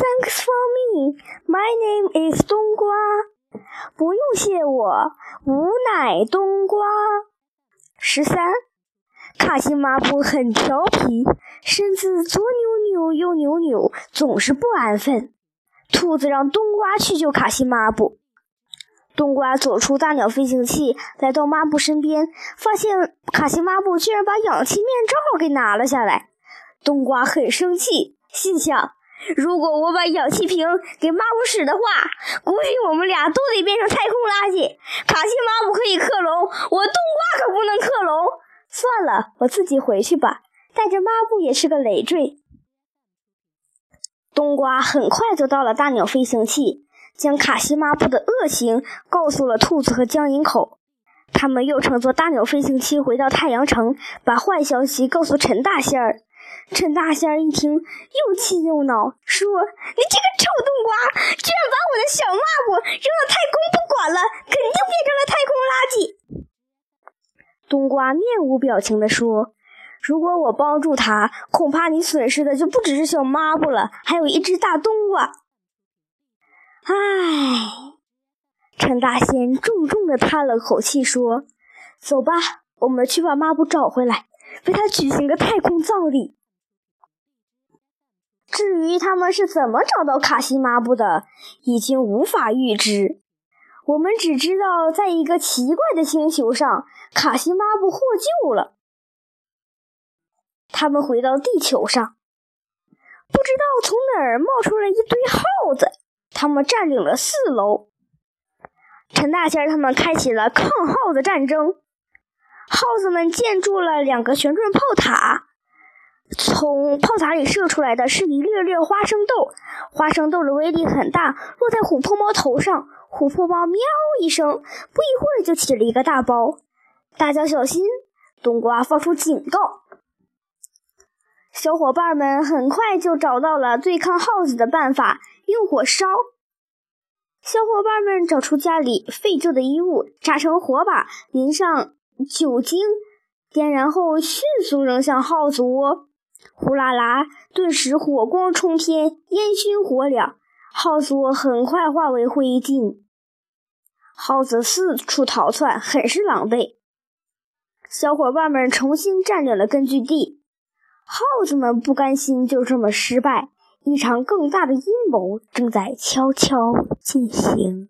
Thanks for me. My name is 冬瓜。不用谢我，吾乃冬瓜。十三，卡西抹布很调皮，身子左扭扭，右扭扭，总是不安分。兔子让冬瓜去救卡西抹布。冬瓜走出大鸟飞行器，来到抹布身边，发现卡西抹布居然把氧气面罩给拿了下来。冬瓜很生气，心想：如果我把氧气瓶给抹布使的话，估计我们俩都得变成太空垃圾。卡西抹布可以克隆，我冬瓜可不能克隆。算了，我自己回去吧。带着抹布也是个累赘。冬瓜很快就到了大鸟飞行器，将卡西抹布的恶行告诉了兔子和僵银口。他们又乘坐大鸟飞行器回到太阳城，把坏消息告诉陈大仙儿。陈大仙一听，又气又恼，说：“你这个臭冬瓜，居然把我的小抹布扔到太空不管了，肯定变成了太空垃圾。”冬瓜面无表情地说：“如果我帮助他，恐怕你损失的就不只是小抹布了，还有一只大冬瓜。”唉，陈大仙重重地叹了口气，说：“走吧，我们去把抹布找回来，为他举行个太空葬礼。”至于他们是怎么找到卡西抹布的，已经无法预知。我们只知道，在一个奇怪的星球上，卡西抹布获救了。他们回到地球上，不知道从哪儿冒出了一堆耗子。他们占领了四楼。陈大仙他们开启了抗耗子战争。耗子们建筑了两个旋转炮塔。从炮塔里射出来的是一粒粒花生豆，花生豆的威力很大，落在琥珀猫头上，琥珀猫喵一声，不一会儿就起了一个大包。大家小心！冬瓜发出警告。小伙伴们很快就找到了对抗耗子的办法，用火烧。小伙伴们找出家里废旧的衣物，扎成火把，淋上酒精，点燃后迅速扔向耗子窝。呼啦啦！顿时火光冲天，烟熏火燎，耗子窝很快化为灰烬。耗子四处逃窜，很是狼狈。小伙伴们重新占领了根据地。耗子们不甘心就这么失败，一场更大的阴谋正在悄悄进行。